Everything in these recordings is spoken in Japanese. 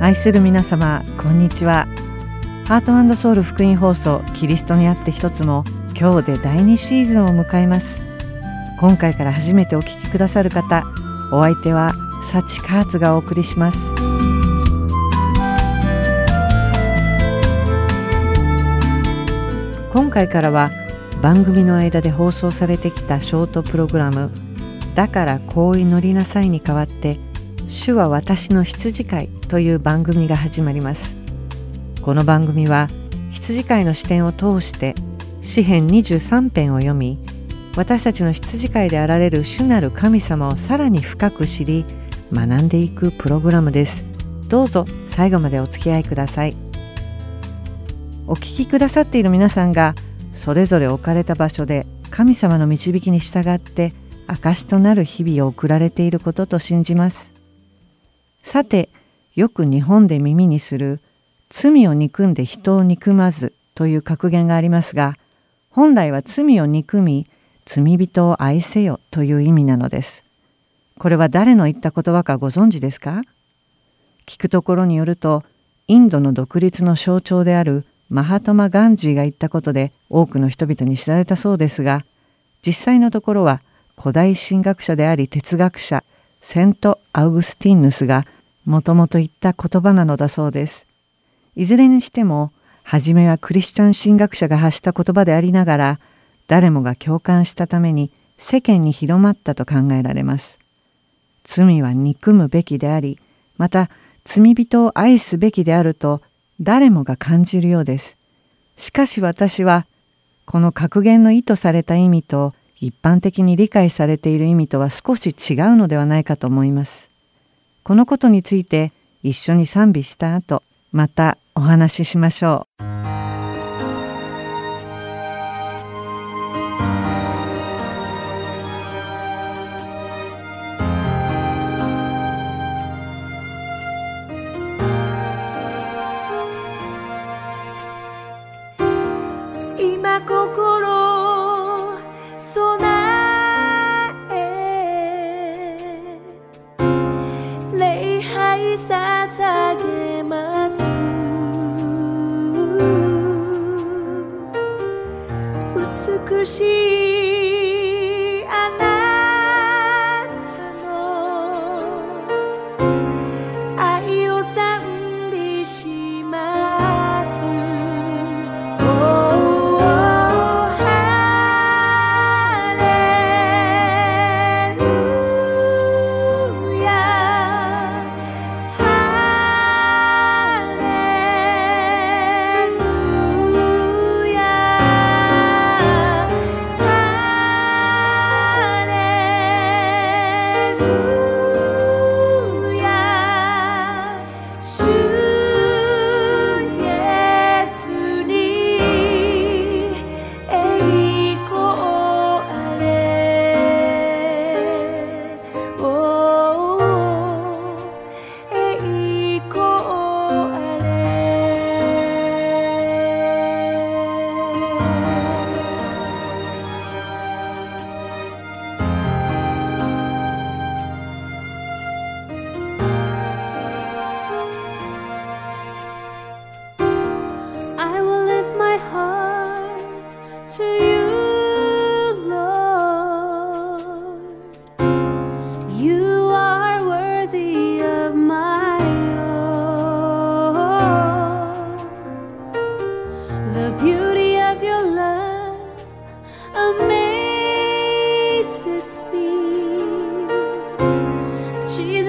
愛する皆様こんにちは。ハートソウル福音放送キリストにあって一つも今日で第2シーズンを迎えます。今回から初めてお聞きくださる方お相手はサチカーツがお送りします。今回からは番組の間で放送されてきたショートプログラム「だからこう祈りなさい」に代わって「主は私の羊飼い」という番組が始まります。この番組は羊飼いの視点を通して詩編23編を読み私たちの羊飼いであられる主なる神様をさらに深く知り学んでいくプログラムです。どうぞ最後までお付き合いください。お聞きくださっている皆さんがそれぞれ置かれた場所で神様の導きに従って証となる日々を送られていることと信じます。さてよく日本で耳にする罪を憎んで人を憎まずという格言がありますが本来は罪を憎み罪人を愛せよという意味なのです。これは誰の言った言葉かご存知ですか？聞くところによるとインドの独立の象徴であるマハトマ・ガンジーが言ったことで多くの人々に知られたそうですが実際のところは古代神学者であり哲学者セント・アウグスティンヌスがもともと言った言葉なのだそうです。いずれにしても初めはクリスチャン神学者が発した言葉でありながら誰もが共感したために世間に広まったと考えられます。罪は憎むべきでありまた罪人を愛すべきであると誰もが感じるようです。しかし私はこの格言の意図された意味と一般的に理解されている意味とは少し違うのではないかと思います。このことについて一緒に賛美した後またお話ししましょう。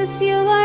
since you are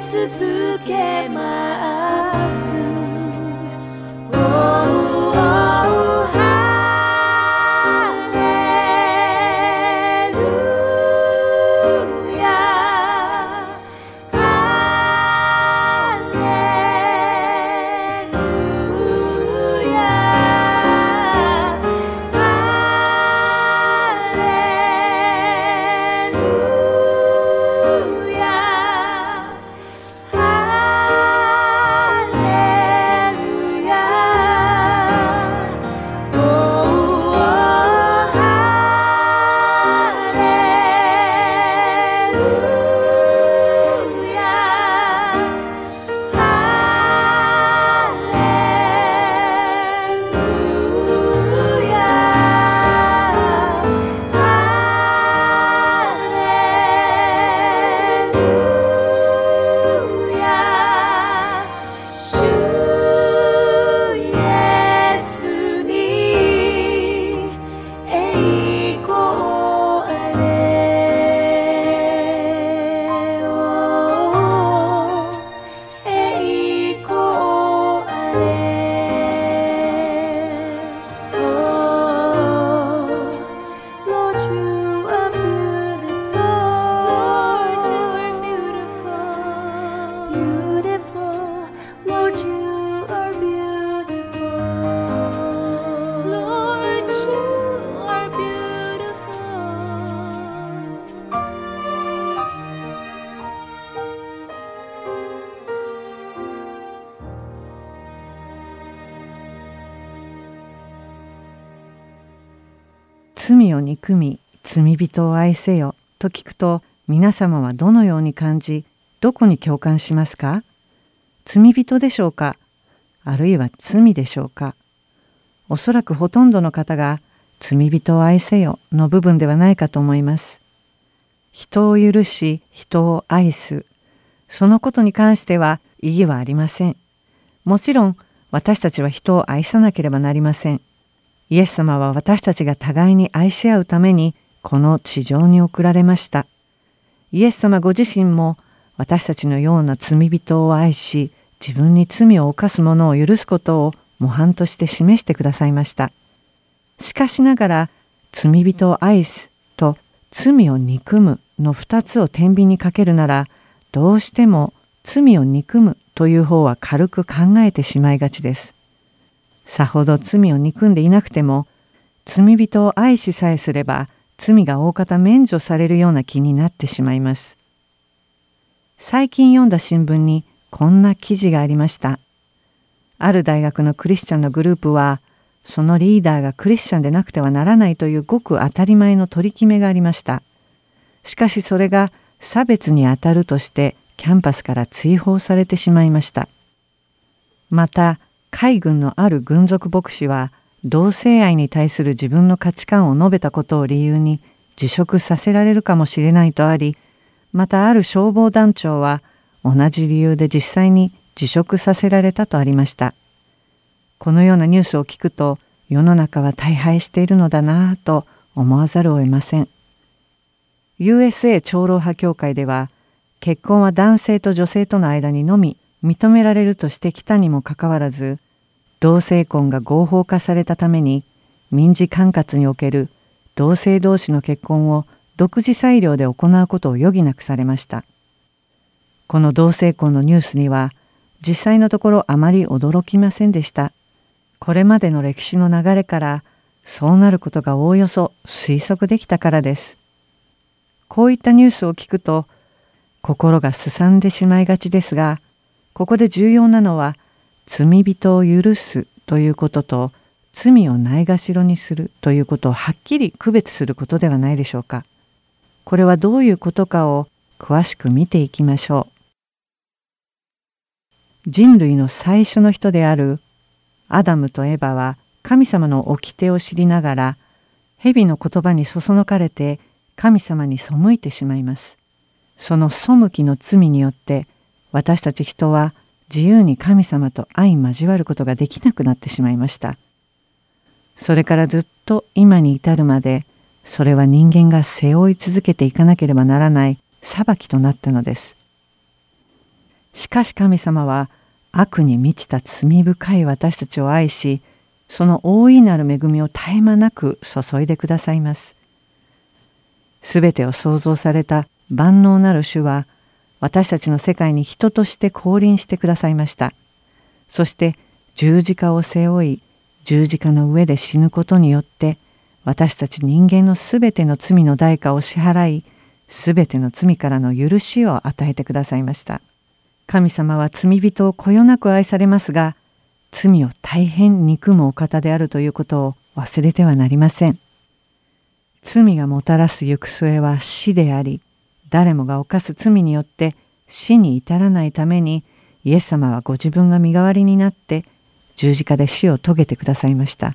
続けます。罪を憎み罪人を愛せよと聞くと皆様はどのように感じどこに共感しますか？罪人でしょうか？あるいは罪でしょうか？おそらくほとんどの方が罪人を愛せよの部分ではないかと思います。人を許し人を愛すそのことに関しては意義はありません。もちろん私たちは人を愛さなければなりません。イエス様は私たちが互いに愛し合うためにこの地上に送られました。イエス様ご自身も私たちのような罪人を愛し自分に罪を犯す者を許すことを模範として示してくださいました。しかしながら罪人を愛すと罪を憎むの2つを天秤にかけるならどうしても罪を憎むという方は軽く考えてしまいがちです。さほど罪を憎んでいなくても罪人を愛しさえすれば罪が大方免除されるような気になってしまいます。最近読んだ新聞にこんな記事がありました。ある大学のクリスチャンのグループはそのリーダーがクリスチャンでなくてはならないというごく当たり前の取り決めがありました。しかしそれが差別にあたるとしてキャンパスから追放されてしまいました。また海軍のある軍属牧師は同性愛に対する自分の価値観を述べたことを理由に辞職させられるかもしれないとありまたある消防団長は同じ理由で実際に辞職させられたとありました。このようなニュースを聞くと世の中は大敗しているのだなぁと思わざるを得ません。USA 長老派協会では結婚は男性と女性との間にのみ認められるとしてきたにもかかわらず同性婚が合法化されたために民事管轄における同性同士の結婚を独自裁量で行うことを余儀なくされました。この同性婚のニュースには実際のところあまり驚きませんでした。これまでの歴史の流れからそうなることがおおよそ推測できたからです。こういったニュースを聞くと心がすさんでしまいがちですがここで重要なのは罪人を許すということと罪をないがしろにするということをはっきり区別することではないでしょうか。これはどういうことかを詳しく見ていきましょう。人類の最初の人であるアダムとエバは神様の掟を知りながら蛇の言葉にそそのかれて神様に背いてしまいます。その背きの罪によって私たち人は自由に神様と相交わることができなくなってしまいました。それからずっと今に至るまでそれは人間が背負い続けていかなければならない裁きとなったのです。しかし神様は悪に満ちた罪深い私たちを愛しその大いなる恵みを絶え間なく注いでくださいます。すべてを創造された万能なる主は私たちの世界に人として降臨してくださいました。そして十字架を背負い十字架の上で死ぬことによって私たち人間のすべての罪の代価を支払いすべての罪からの許しを与えてくださいました。神様は罪人をこよなく愛されますが罪を大変憎むお方であるということを忘れてはなりません。罪がもたらす行く末は死であり誰もが犯す罪によって死に至らないためにイエス様はご自分が身代わりになって十字架で死を遂げてくださいました。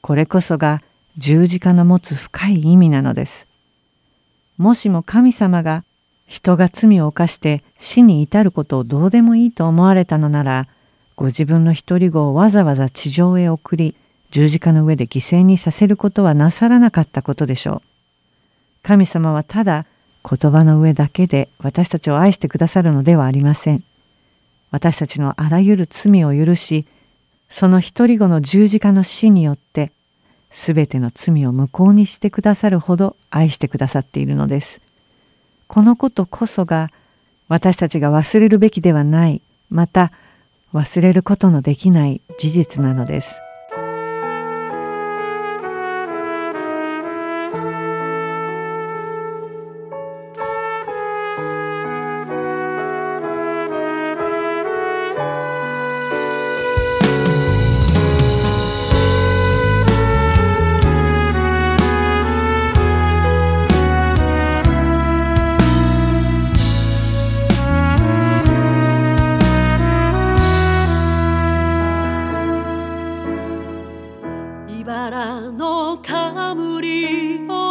これこそが十字架の持つ深い意味なのです。もしも神様が人が罪を犯して死に至ることをどうでもいいと思われたのならご自分の一人子をわざわざ地上へ送り十字架の上で犠牲にさせることはなさらなかったことでしょう。神様はただ言葉の上だけで私たちを愛してくださるのではありません。私たちのあらゆる罪を許し、その一人子の十字架の死によって、すべての罪を無効にしてくださるほど愛してくださっているのです。このことこそが私たちが忘れるべきではない、また忘れることのできない事実なのです。茨の冠を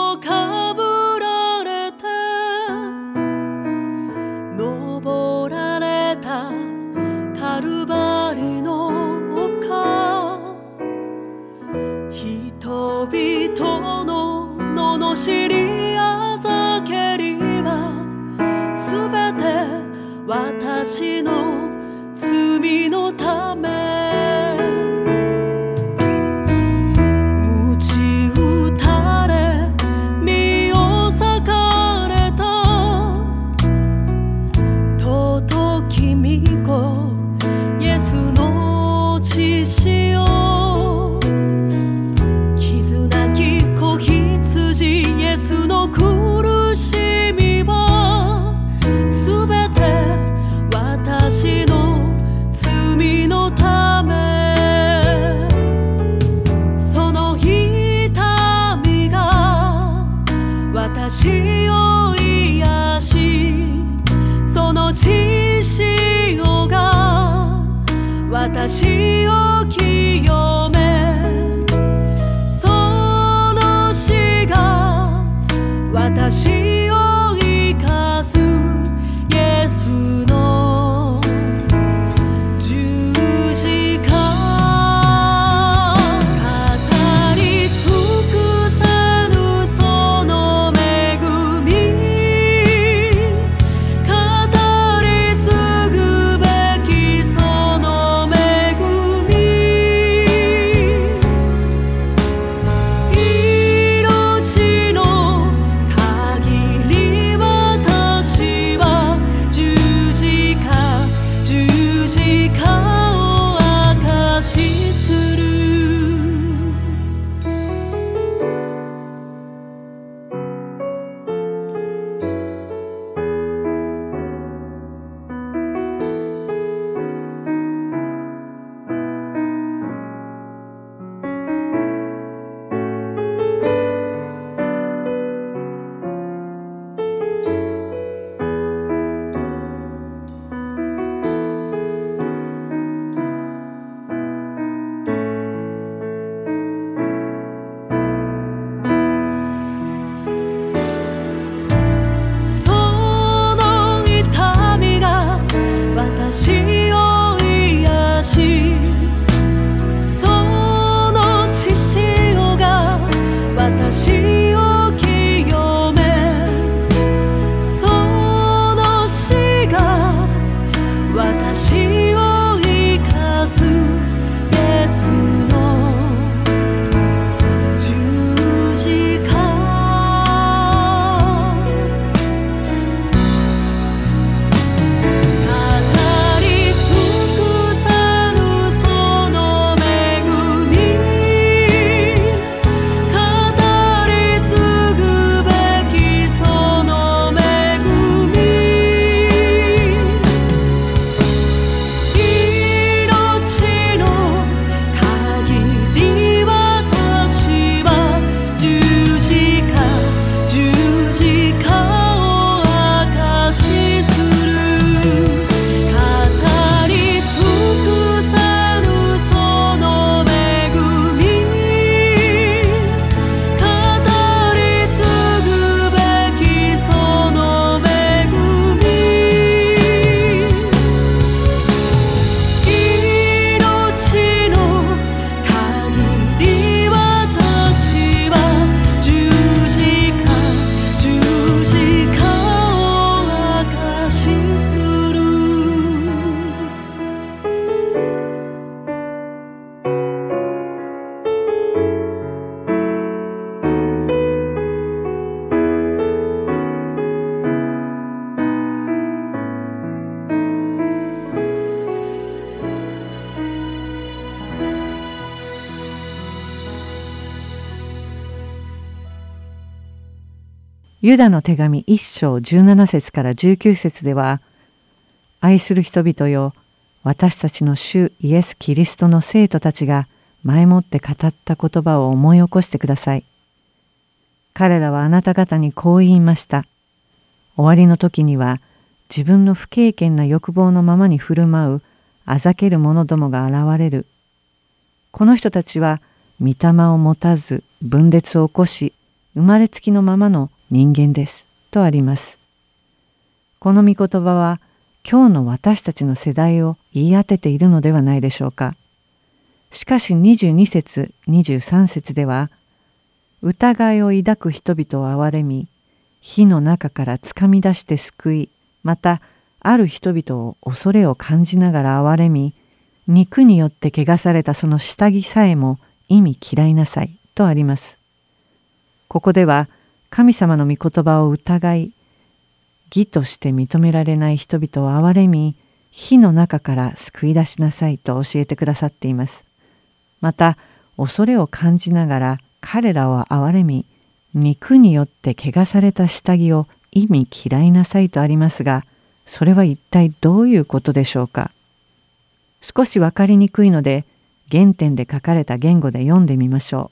ユダの手紙一章17節から19節では愛する人々よ私たちの主イエス・キリストの生徒たちが前もって語った言葉を思い起こしてください。彼らはあなた方にこう言いました。終わりの時には自分の不経験な欲望のままに振る舞うあざける者どもが現れる。この人たちは御霊を持たず分裂を起こし生まれつきのままの人間です。とあります。この御言葉は今日の私たちの世代を言い当てているのではないでしょうか。しかし22節23節では疑いを抱く人々を憐れみ火の中からつかみ出して救いまたある人々を恐れを感じながら憐れみ肉によって汚されたその下着さえも意味嫌いなさいとあります。ここでは神様の御言葉を疑い義として認められない人々を憐れみ火の中から救い出しなさいと教えてくださっています。また恐れを感じながら彼らを憐れみ肉によって汚された下着を意味嫌いなさいとありますがそれは一体どういうことでしょうか？少し分かりにくいので原点で書かれた言語で読んでみましょ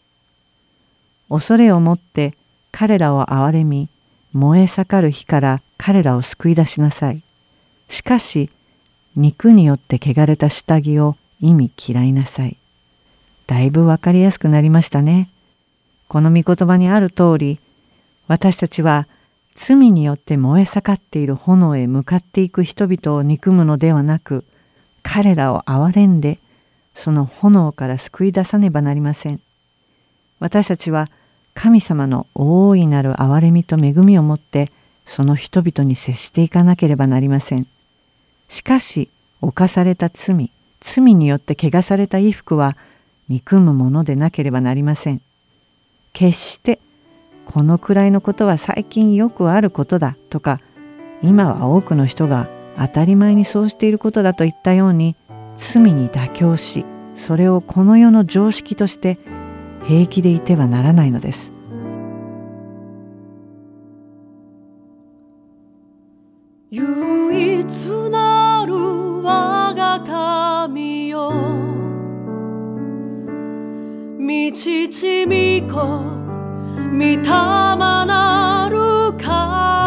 う。恐れをもって彼らを憐れみ燃え盛る火から彼らを救い出しなさい。しかし肉によって汚れた下着を意味嫌いなさい。だいぶわかりやすくなりましたね。この御言葉にある通り私たちは罪によって燃え盛っている炎へ向かっていく人々を憎むのではなく彼らを憐れんでその炎から救い出さねばなりません。私たちは神様の大いなる憐れみと恵みをもってその人々に接していかなければなりません。しかし犯された罪罪によって汚された衣服は憎むものでなければなりません。決してこのくらいのことは最近よくあることだとか今は多くの人が当たり前にそうしていることだといったように罪に妥協しそれをこの世の常識として平気でいてはならないのです。唯一なる我が神よ道ちみこ御霊なる神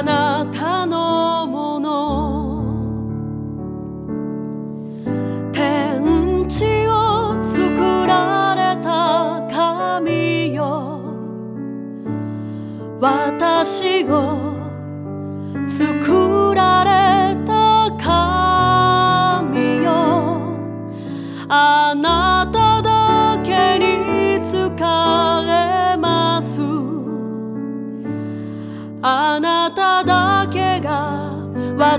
あなたのもの。天地を作られた神よ。私をが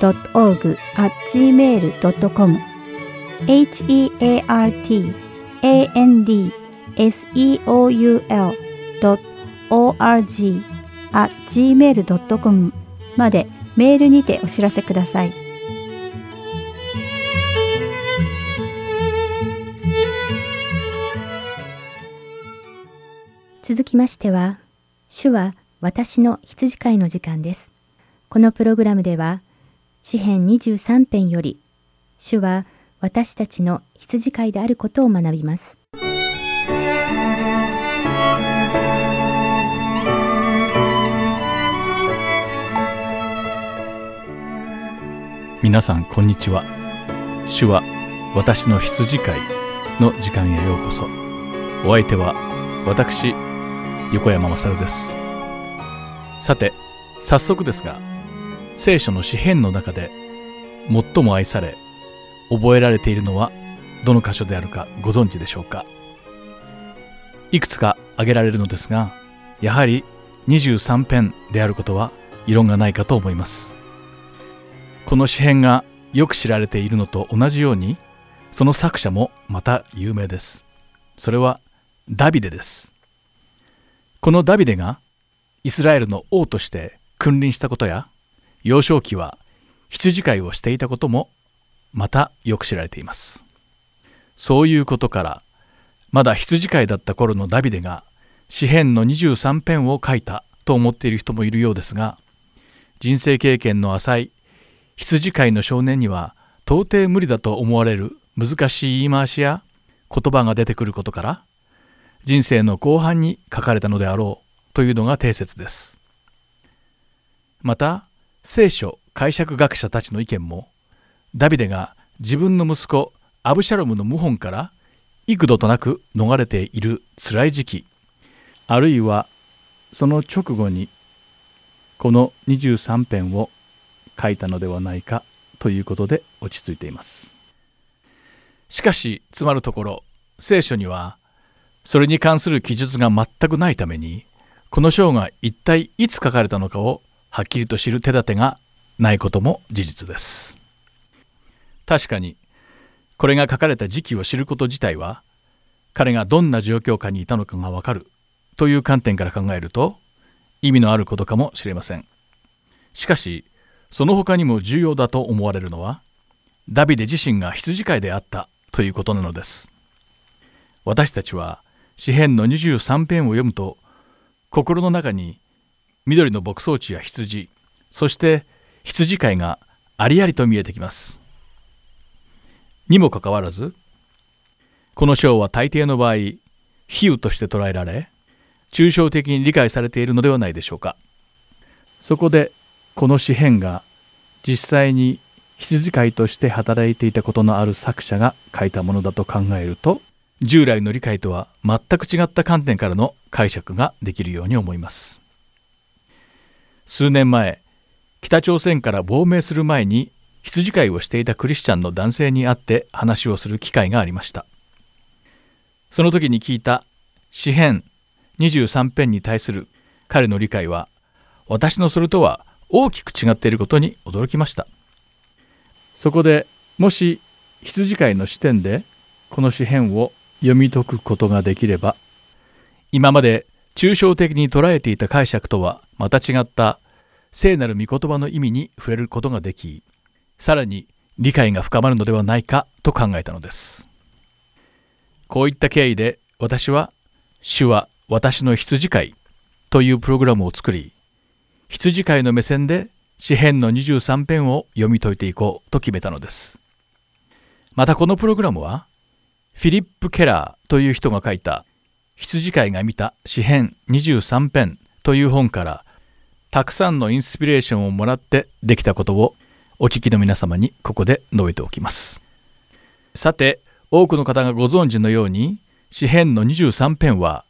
.org at gmail.com heartandseoul.org.gmail.com までメールにてお知らせください。続きましては、主は私の羊飼いの時間です。このプログラムでは、詩編23編より、主は私たちの羊飼いであることを学びます。皆さんこんにちは。主は私の羊飼いの時間へようこそ。お相手は私横山勝です。さて早速ですが聖書の詩篇の中で最も愛され覚えられているのはどの箇所であるかご存知でしょうか？いくつか挙げられるのですがやはり23編であることは異論がないかと思います。この詩篇がよく知られているのと同じようにその作者もまた有名です。それはダビデです。このダビデがイスラエルの王として君臨したことや幼少期は羊飼いをしていたこともまたよく知られています。そういうことからまだ羊飼いだった頃のダビデが詩篇の23編を書いたと思っている人もいるようですが人生経験の浅い羊飼いの少年には到底無理だと思われる難しい言い回しや言葉が出てくることから人生の後半に書かれたのであろうというのが定説です。また聖書解釈学者たちの意見もダビデが自分の息子アブシャロムの謀反から幾度となく逃れている辛い時期。あるいはその直後にこの23編を書いたのではないかということで落ち着いています。しかしつまるところ聖書にはそれに関する記述が全くないためにこの章が一体いつ書かれたのかをはっきりと知る手立てがないことも事実です。確かにこれが書かれた時期を知ること自体は彼がどんな状況下にいたのかがわかるという観点から考えると意味のあることかもしれません。しかしその他にも重要だと思われるのはダビデ自身が羊飼いであったということなのです。私たちは詩篇の23編を読むと心の中に緑の牧草地や羊そして羊飼いがありありと見えてきます。にもかかわらずこの章は大抵の場合比喩として捉えられ抽象的に理解されているのではないでしょうか。そこでこの詩篇が実際に羊飼いとして働いていたことのある作者が書いたものだと考えると従来の理解とは全く違った観点からの解釈ができるように思います。数年前北朝鮮から亡命する前に羊飼いをしていたクリスチャンの男性に会って話をする機会がありました。その時に聞いた詩編23編に対する彼の理解は私のそれとは大きく違っていることに驚きました。そこでもし羊飼いの視点でこの詩編を読み解くことができれば今まで抽象的に捉えていた解釈とはまた違った聖なる御言葉の意味に触れることができさらに理解が深まるのではないかと考えたのです。こういった経緯で私は「主は私の羊飼い」というプログラムを作り羊飼いの目線で詩編の23編を読み解いていこうと決めたのです。またこのプログラムはフィリップ・ケラーという人が書いた羊飼いが見た詩編23編という本からたくさんのインスピレーションをもらってできたことをお聞きの皆様にここで述べておきます。さて多くの方がご存知のように詩編の23編は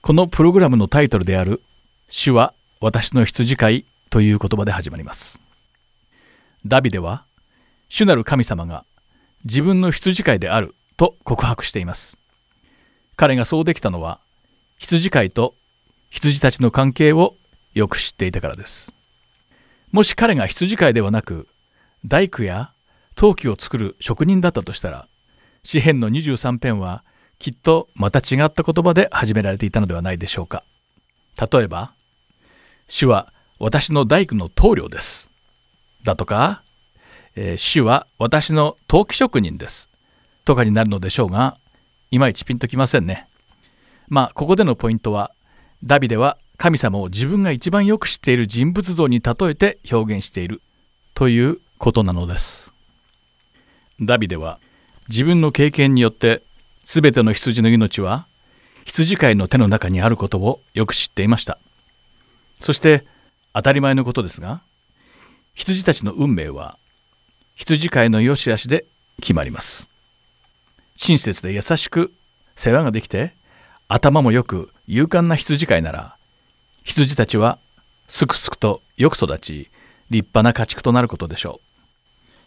このプログラムのタイトルである「主は私の羊飼い」という言葉で始まります。ダビデは主なる神様が自分の羊飼いであると告白しています。彼がそうできたのは羊飼いと羊たちの関係をよく知っていたからです。もし彼が羊飼いではなく大工や陶器を作る職人だったとしたら詩編の23編はきっとまた違った言葉で始められていたのではないでしょうか。例えば「主は私の大工の棟梁です」だとか「えー、主は私の陶器職人です」とかになるのでしょうがいまいちピンときませんね。まあここでのポイントはダビデは神様を自分が一番よく知っている人物像に例えて表現しているということなのです。ダビデは自分の経験によって全ての羊の命は羊飼いの手の中にあることをよく知っていました。そして当たり前のことですが羊たちの運命は羊飼いの良し悪しで決まります。親切で優しく世話ができて頭もよく勇敢な羊飼いなら羊たちはすくすくとよく育ち立派な家畜となることでしょ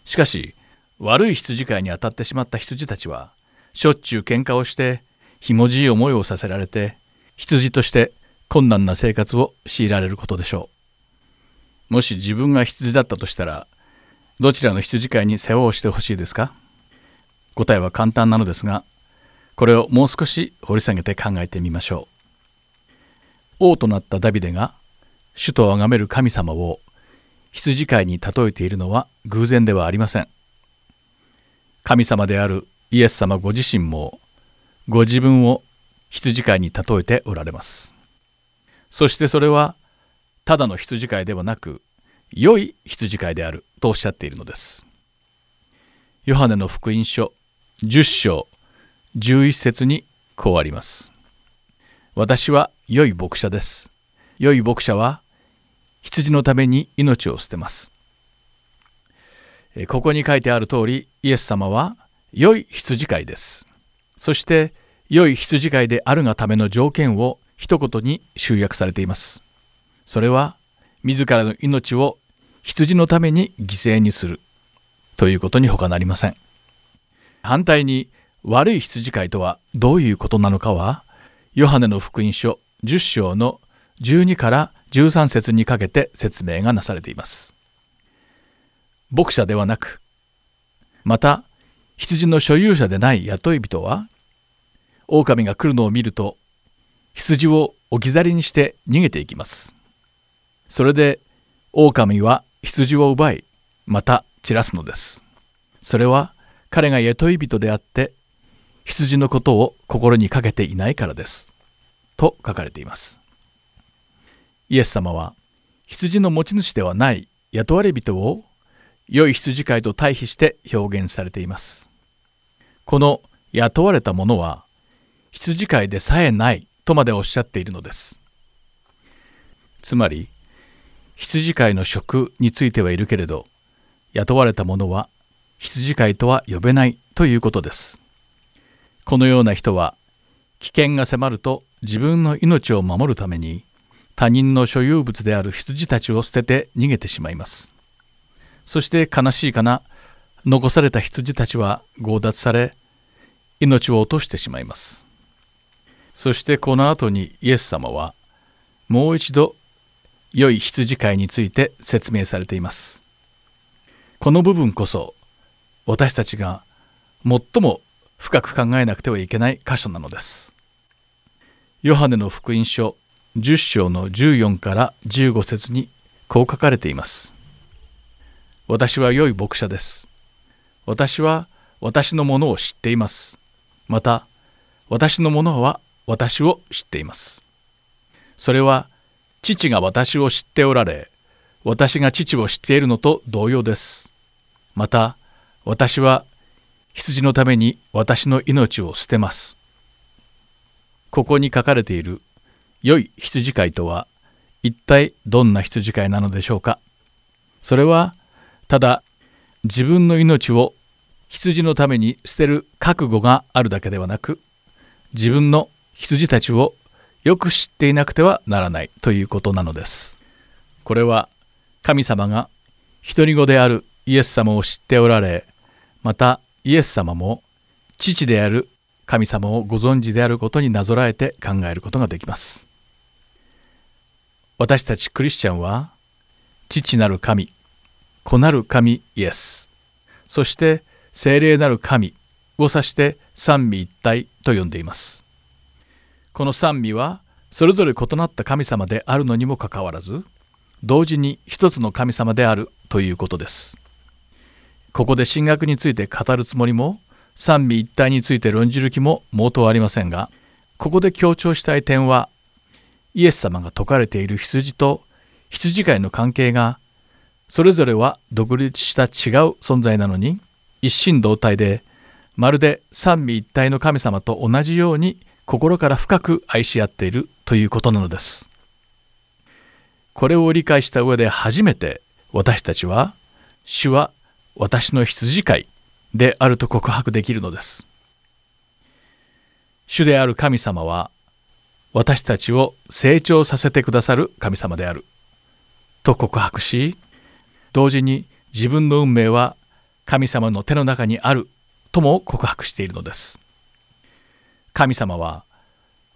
う。しかし悪い羊飼いに当たってしまった羊たちはしょっちゅう喧嘩をしてひもじい思いをさせられて羊として困難な生活を強いられることでしょう。もし自分が羊だったとしたらどちらの羊飼いに世話をしてほしいですか？答えは簡単なのですがこれをもう少し掘り下げて考えてみましょう。王となったダビデが主と崇める神様を羊飼いに例えているのは偶然ではありません。神様であるイエス様ご自身もご自分を羊飼いに例えておられます。そしてそれはただの羊飼いではなく良い羊飼いであるとおっしゃっているのです。ヨハネの福音書10章11節にこうあります。私は良い牧者です。良い牧者は羊のために命を捨てます。ここに書いてある通り、イエス様は良い羊飼いです。そして良い羊飼いであるがための条件を一言に集約されています。それは自らの命を羊のために犠牲にするということに他なりません。反対に悪い羊飼いとはどういうことなのかはヨハネの福音書10章の12から13節にかけて説明がなされています。牧者ではなくまた羊の所有者でない雇い人は狼が来るのを見ると羊を置き去りにして逃げていきます。それで狼は羊を奪いまた散らすのです。それは彼が雇い人であって羊のことを心にかけていないからです。と書かれています。イエス様は羊の持ち主ではない雇われ人を良い羊飼いと対比して表現されています。この雇われた者は羊飼いでさえないとまでおっしゃっているのです。つまり羊飼いの職についてはいるけれど雇われた者は羊飼いとは呼べないということです。このような人は危険が迫ると自分の命を守るために他人の所有物である羊たちを捨てて逃げてしまいます。そして悲しいかな残された羊たちは強奪され命を落としてしまいます。そしてこの後にイエス様はもう一度良い羊飼いについて説明されています。この部分こそ私たちが最も深く考えなくてはいけない箇所なのです。ヨハネの福音書10章の14から15節にこう書かれています。私は良い牧者です。私は私のものを知っています。また私のものは私を知っています。それは父が私を知っておられ私が父を知っているのと同様です。また私は羊のために私の命を捨てます。ここに書かれている良い羊飼いとは一体どんな羊飼いなのでしょうか？それはただ自分の命を羊のために捨てる覚悟があるだけではなく自分の羊たちをよく知っていなくてはならないということなのです。これは神様が独り子であるイエス様を知っておられまたイエス様も父である神様をご存知であることになぞらえて考えることができます。私たちクリスチャンは父なる神子なる神イエス。そして精霊なる神を指して三位一体と呼んでいます。この三位はそれぞれ異なった神様であるのにもかかわらず同時に一つの神様であるということです。ここで神学について語るつもりも三位一体について論じる気も毛頭ありませんがここで強調したい点はイエス様が説かれている羊と羊飼いの関係がそれぞれは独立した違う存在なのに一心同体でまるで三位一体の神様と同じように心から深く愛し合っているということなのです。これを理解した上で初めて私たちは主は私の羊飼いであると告白できるのです。主である神様は私たちを成長させてくださる神様であると告白し同時に自分の運命は神様の手の中にあるとも告白しているのです。神様は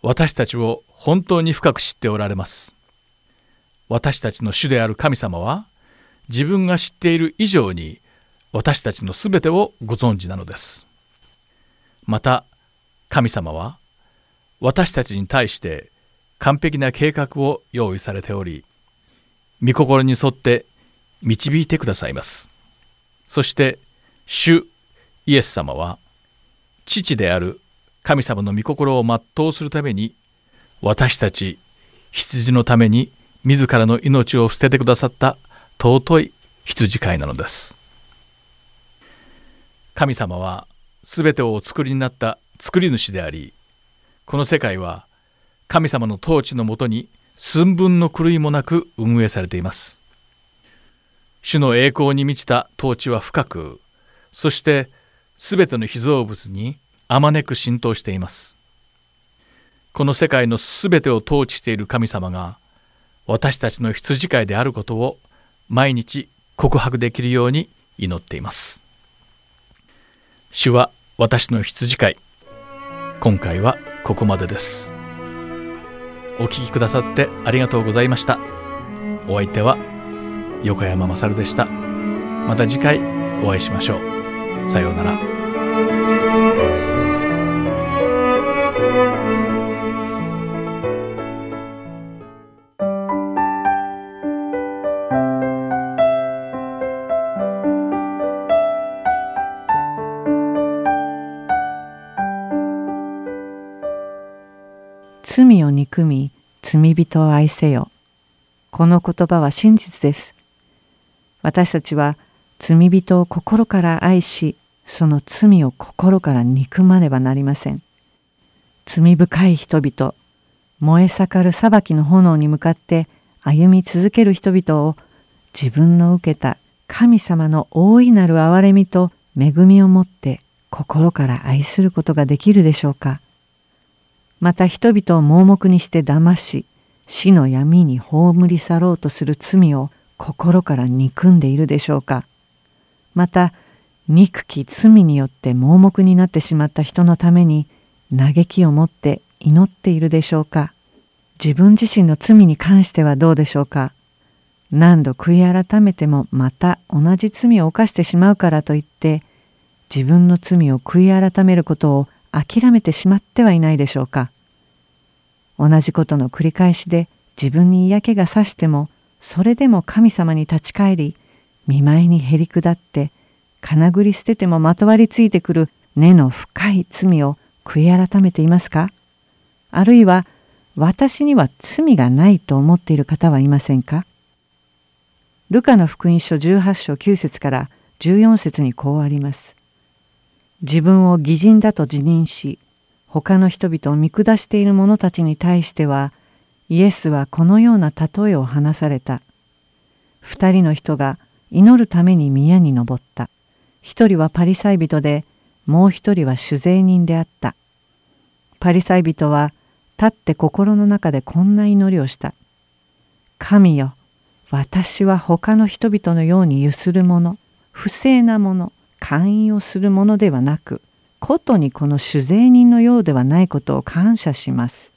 私たちを本当に深く知っておられます。私たちの主である神様は自分が知っている以上に私たちのすべてをご存知なのです。また神様は私たちに対して完璧な計画を用意されており御心に沿って導いてくださいます。そして主イエス様は父である神様の御心を全うするために私たち羊のために自らの命を捨ててくださった尊い羊飼いなのです。神様は全てをお作りになった作り主でありこの世界は神様の統治のもとに寸分の狂いもなく運営されています。主の栄光に満ちた統治は深くそして全ての被造物にあまねく浸透しています。この世界の全てを統治している神様が私たちの羊飼いであることを毎日告白できるように祈っています。主は私の羊飼い。今回はここまでです。お聞きくださってありがとうございました。お相手は横山勝でした。また次回お会いしましょう。さようなら。罪を憎み罪人を愛せよ。この言葉は真実です。私たちは罪人を心から愛し、その罪を心から憎まねばなりません。罪深い人々、燃え盛る裁きの炎に向かって歩み続ける人々を自分の受けた神様の大いなる憐れみと恵みをもって心から愛することができるでしょうかまた人々を盲目にして騙し死の闇に葬り去ろうとする罪を心から憎んでいるでしょうか。また憎き罪によって盲目になってしまった人のために嘆きを持って祈っているでしょうか。自分自身の罪に関してはどうでしょうか。何度悔い改めてもまた同じ罪を犯してしまうからといって自分の罪を悔い改めることを諦めてしまってはいないでしょうか。同じことの繰り返しで自分に嫌気がさしてもそれでも神様に立ち返り見舞いにへり下って金繰り捨ててもまとわりついてくる根の深い罪を悔い改めていますか？あるいは私には罪がないと思っている方はいませんか？ルカの福音書18章9節から14節にこうあります。自分を偽人だと自認し他の人々を見下している者たちに対してはイエスはこのような例えを話された。二人の人が祈るために宮に登った。一人はパリサイ人でもう一人は酒税人であった。パリサイ人は立って心の中でこんな祈りをした。神よ、私は他の人々のようにゆする者、不正な者、勧誘をする者ではなく、ことにこの酒税人のようではないことを感謝します。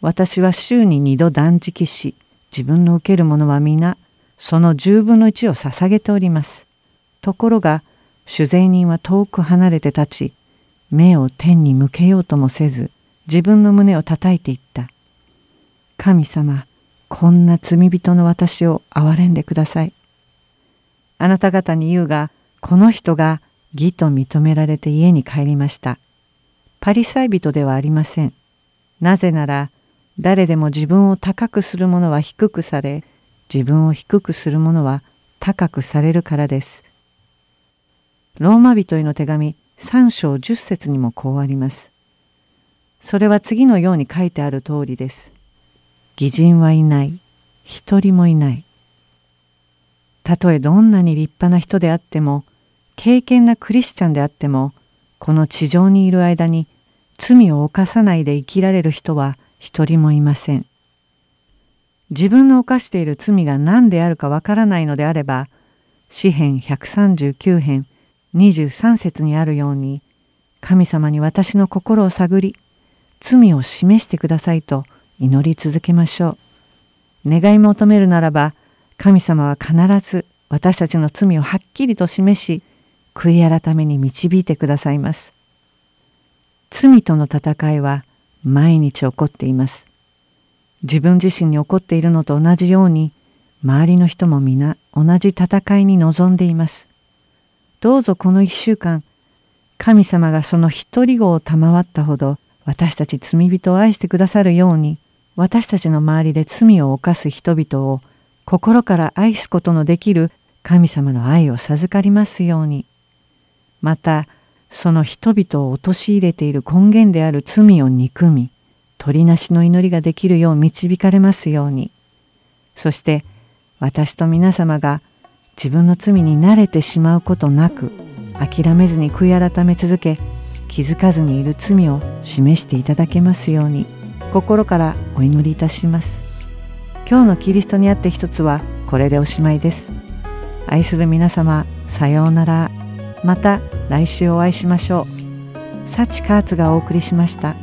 私は週に二度断食し、自分の受けるものは皆、その十分の一を捧げております。ところが、酒税人は遠く離れて立ち、目を天に向けようともせず、自分の胸を叩いていった。神様、こんな罪人の私を憐れんでください。あなた方に言うが、この人が義と認められて家に帰りました。パリサイ人ではありません。なぜなら誰でも自分を高くする者は低くされ自分を低くする者は高くされるからです。ローマ人への手紙3章10節にもこうあります。それは次のように書いてある通りです。偽人はいない。一人もいない。たとえどんなに立派な人であっても敬虔なクリスチャンであってもこの地上にいる間に罪を犯さないで生きられる人は一人もいません。自分の犯している罪が何であるかわからないのであれば詩編139編23節にあるように神様に私の心を探り罪を示してくださいと祈り続けましょう。願い求めるならば神様は必ず私たちの罪をはっきりと示し悔い改めに導いてくださいます。罪との戦いは毎日起こっています。自分自身に起こっているのと同じように周りの人も皆同じ戦いに臨んでいます。どうぞこの一週間神様がその一人子を賜ったほど私たち罪人を愛してくださるように私たちの周りで罪を犯す人々を心から愛すことのできる神様の愛を授かりますように。またその人々を陥れている根源である罪を憎み取りなしの祈りができるよう導かれますように。そして私と皆様が自分の罪に慣れてしまうことなく諦めずに悔い改め続け気づかずにいる罪を示していただけますように心からお祈りいたします。今日のキリストにあって一つはこれでおしまいです。愛する皆様さようなら。また来週お会いしましょう。サチカーツがお送りしました。